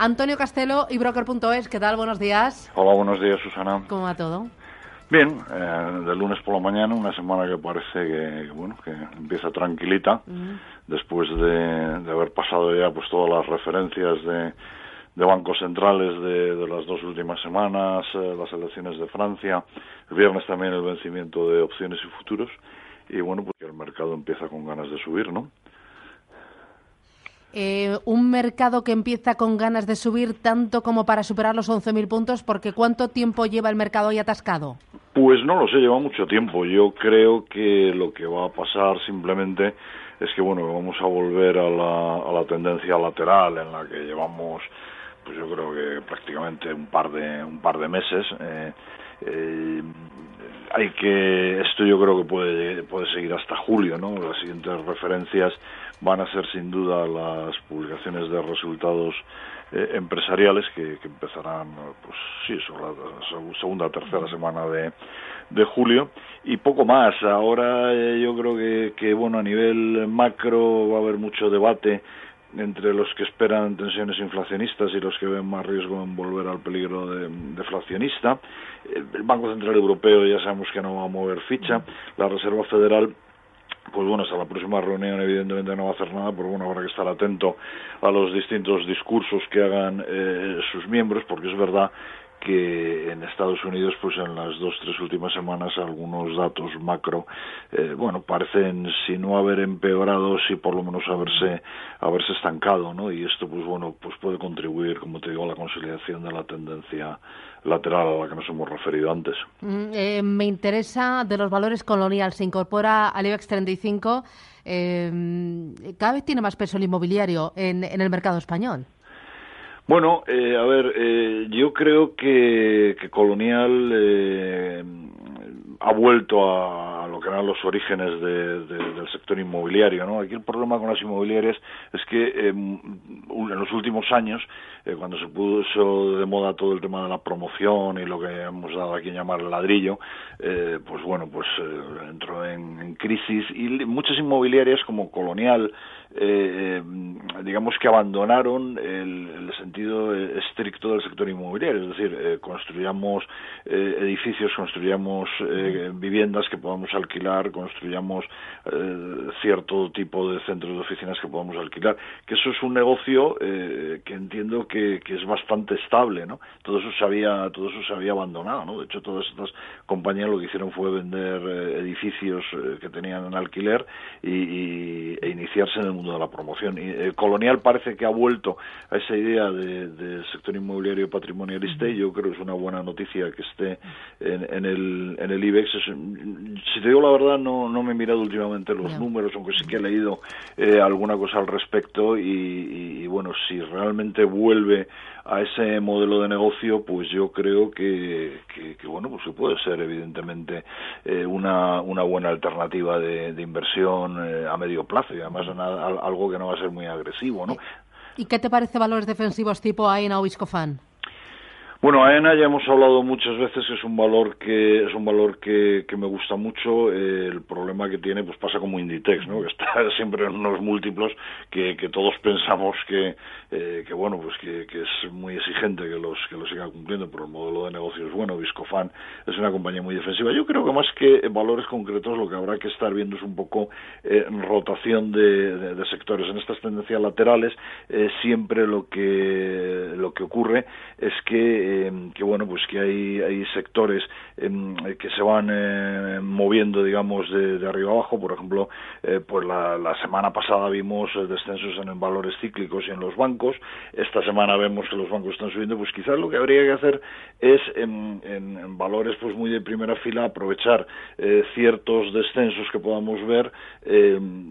Antonio Castelo y Broker.es, ¿qué tal? Buenos días. Hola, buenos días, Susana. ¿Cómo va todo? Bien, eh, de lunes por la mañana, una semana que parece que, bueno, que empieza tranquilita, después de, de, haber pasado ya pues todas las referencias de, de bancos centrales de, de, las dos últimas semanas, eh, las elecciones de Francia, el viernes también el vencimiento de opciones y futuros, y bueno, pues el mercado empieza con ganas de subir, ¿no? Eh, un mercado que empieza con ganas de subir tanto como para superar los 11.000 puntos, porque ¿cuánto tiempo lleva el mercado ahí atascado? Pues no lo sé, lleva mucho tiempo. Yo creo que lo que va a pasar simplemente es que, bueno, vamos a volver a la, a la tendencia lateral en la que llevamos, pues yo creo que prácticamente un par de, un par de meses. Eh, eh, hay que esto yo creo que puede puede seguir hasta julio no las siguientes referencias van a ser sin duda las publicaciones de resultados eh, empresariales que, que, empezarán pues sí sobre la segunda o tercera semana de, de julio. Y poco más. Ahora eh, yo creo que, que bueno a nivel macro va a haber mucho debate entre los que esperan tensiones inflacionistas y los que ven más riesgo en volver al peligro de, deflacionista. El Banco Central Europeo ya sabemos que no va a mover ficha. La Reserva Federal pues bueno, hasta la próxima reunión evidentemente no va a hacer nada, pero bueno, habrá que estar atento a los distintos discursos que hagan eh, sus miembros, porque es verdad que en Estados Unidos, pues en las dos tres últimas semanas, algunos datos macro, eh, bueno, parecen si no haber empeorado, si por lo menos haberse haberse estancado, ¿no? Y esto, pues bueno, pues puede contribuir, como te digo, a la consolidación de la tendencia lateral a la que nos hemos referido antes. Mm, eh, me interesa de los valores colonial. Se incorpora al IBEX 35. Eh, cada vez tiene más peso el inmobiliario en, en el mercado español. Bueno, eh, a ver, eh, yo creo que, que Colonial eh, ha vuelto a, lo que eran los orígenes de, de, del sector inmobiliario. ¿no? Aquí el problema con las inmobiliarias es que eh, en los últimos años, eh, cuando se puso de moda todo el tema de la promoción y lo que hemos dado aquí en llamar el ladrillo, eh, pues bueno, pues entró en, en, crisis y muchas inmobiliarias como Colonial, eh, digamos que abandonaron el, el, sentido estricto del sector inmobiliario, es decir, eh, construyamos eh, edificios, construyamos viviendas que podamos alquilar, construyamos cierto tipo de centros de oficinas que podamos alquilar, que eso es un negocio que entiendo que, que, es bastante estable, ¿no? Todo eso se había, todo eso se había abandonado, ¿no? De hecho, todas estas compañías lo que hicieron fue vender edificios que tenían en alquiler y, y, e iniciarse en el mundo de la promoción. Y el Colonial parece que ha vuelto a esa idea del de sector inmobiliario patrimonialista y yo creo que es una buena noticia que esté en, en, el, en el IBEX. Es, si te digo la verdad, no, no me he mirado últimamente los no. números, aunque sí que he leído eh, alguna cosa al respecto y, y, y bueno, si realmente vuelve a ese modelo de negocio, pues yo creo que, que, que bueno, pues puede ser evidentemente eh, una, una buena alternativa de, de inversión eh, a medio plazo y además nada, algo que no va a ser muy agresivo, ¿no? ¿Y qué te parece valores defensivos tipo AENA o Viscofan? Bueno, AENA ya hemos hablado muchas veces es un valor que es un valor que, que me gusta mucho. Eh, el problema que tiene, pues pasa como Inditex, ¿no? Que está siempre en unos múltiplos que, que todos pensamos que, eh, que bueno, pues que, que, es muy exigente que los que lo siga cumpliendo, pero el modelo de negocio es bueno. Viscofan es una compañía muy defensiva. Yo creo que más que valores concretos, lo que habrá que estar viendo es un poco eh, rotación de, de, de, sectores. En estas tendencias laterales eh, siempre lo que lo que ocurre es que eh, que bueno pues que hay hay sectores eh, que se van eh, moviendo digamos de, de, arriba abajo. Por ejemplo pues la, la, semana pasada vimos descensos en valores cíclicos y en los bancos. Esta semana vemos que los bancos están subiendo. Pues quizás lo que habría que hacer es en, en, en valores pues muy de primera fila aprovechar ciertos descensos que podamos ver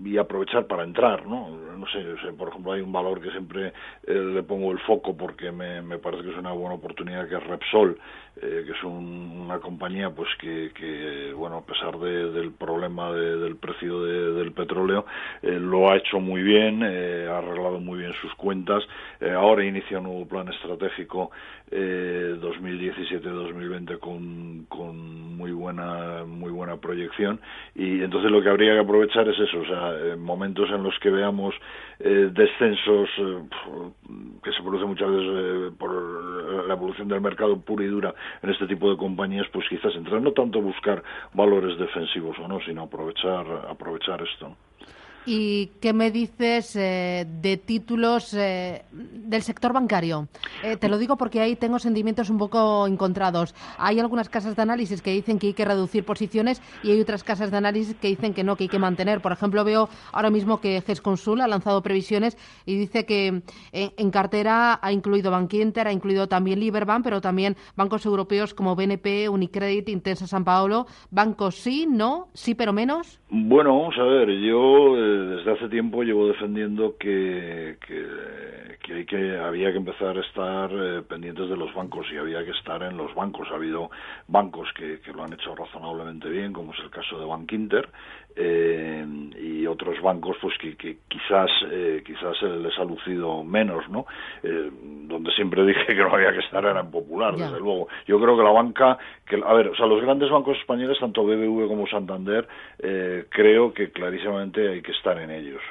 y aprovechar para entrar no no sé, por ejemplo hay un valor que siempre le pongo el foco porque me, me parece que es una buena oportunidad que es Repsol, eh, que es un, una compañía pues que, que, bueno, a pesar de, del problema de, del precio de, del petróleo, eh, lo ha hecho muy bien, eh, ha arreglado muy bien sus cuentas, ahora inicia un nuevo plan estratégico 2017-2020 eh, con, con muy buena muy buena proyección. Y entonces lo que habría que aprovechar es eso, o sea, en momentos en los que veamos descensos que se producen muchas veces por la evolución del mercado puro y dura en este tipo de compañías, pues quizás entrar no tanto buscar valores defensivos o no, sino aprovechar, aprovechar esto. ¿Y qué me dices eh, de títulos eh, del sector bancario? Eh, te lo digo porque ahí tengo sentimientos un poco encontrados. Hay algunas casas de análisis que dicen que hay que reducir posiciones y hay otras casas de análisis que dicen que no, que hay que mantener. Por ejemplo, veo ahora mismo que GESConsul ha lanzado previsiones y dice que en, cartera ha incluido Bankinter, ha incluido también Liberbank, pero también bancos europeos como BNP, Unicredit, Intensa San Paolo. ¿Bancos sí, no, sí, pero menos? Bueno, vamos a ver, yo desde hace tiempo llevo defendiendo que, que, hay que había que empezar a estar eh, pendientes de los bancos y había que estar en los bancos. Ha habido bancos que, que lo han hecho razonablemente bien, como es el caso de Bank Inter, eh, y otros bancos pues que, que quizás eh, quizás les ha lucido menos no eh, donde siempre dije que no había que estar era en popular desde luego. Yo creo que la banca que a ver o sea los grandes bancos españoles tanto BBV como Santander eh, creo que clarísimamente hay que estar en ellos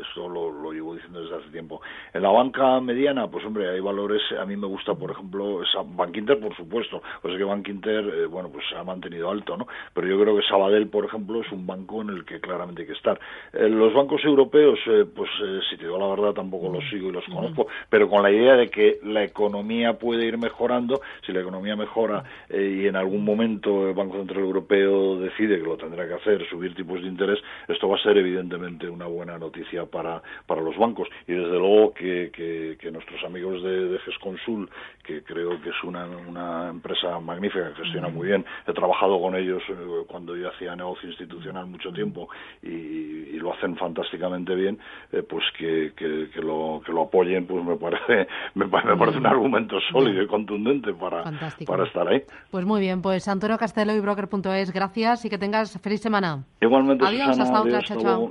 esto lo, lo, llevo diciendo desde hace tiempo. En la banca mediana, pues hombre, hay valores, a mí me gusta, por ejemplo, Bank Inter, por supuesto, pues es que Bank Inter, eh, bueno, pues se ha mantenido alto, ¿no? Pero yo creo que Sabadell, por ejemplo, es un banco en el que claramente hay que estar. Eh, los bancos europeos, eh, pues si te digo la verdad, tampoco los sigo y los conozco, pero con la idea de que la economía puede ir mejorando, si la economía mejora y en algún momento el Banco Central Europeo decide que lo tendrá que hacer, subir tipos de interés, esto va a ser evidentemente una buena noticia para, para los bancos. Y desde luego que, que, nuestros amigos de, de GESConsul, que creo que es una, una empresa magnífica, que gestiona muy bien, he trabajado con ellos eh, cuando yo hacía negocio institucional mucho tiempo y, lo hacen fantásticamente bien, eh, pues que, que, lo, que lo apoyen, pues me parece, me, parece un argumento sólido y contundente para, para estar ahí. Pues muy bien, pues Antonio Castelo y Broker.es, gracias y que tengas feliz semana. Igualmente, adiós, hasta otra, chao, chao.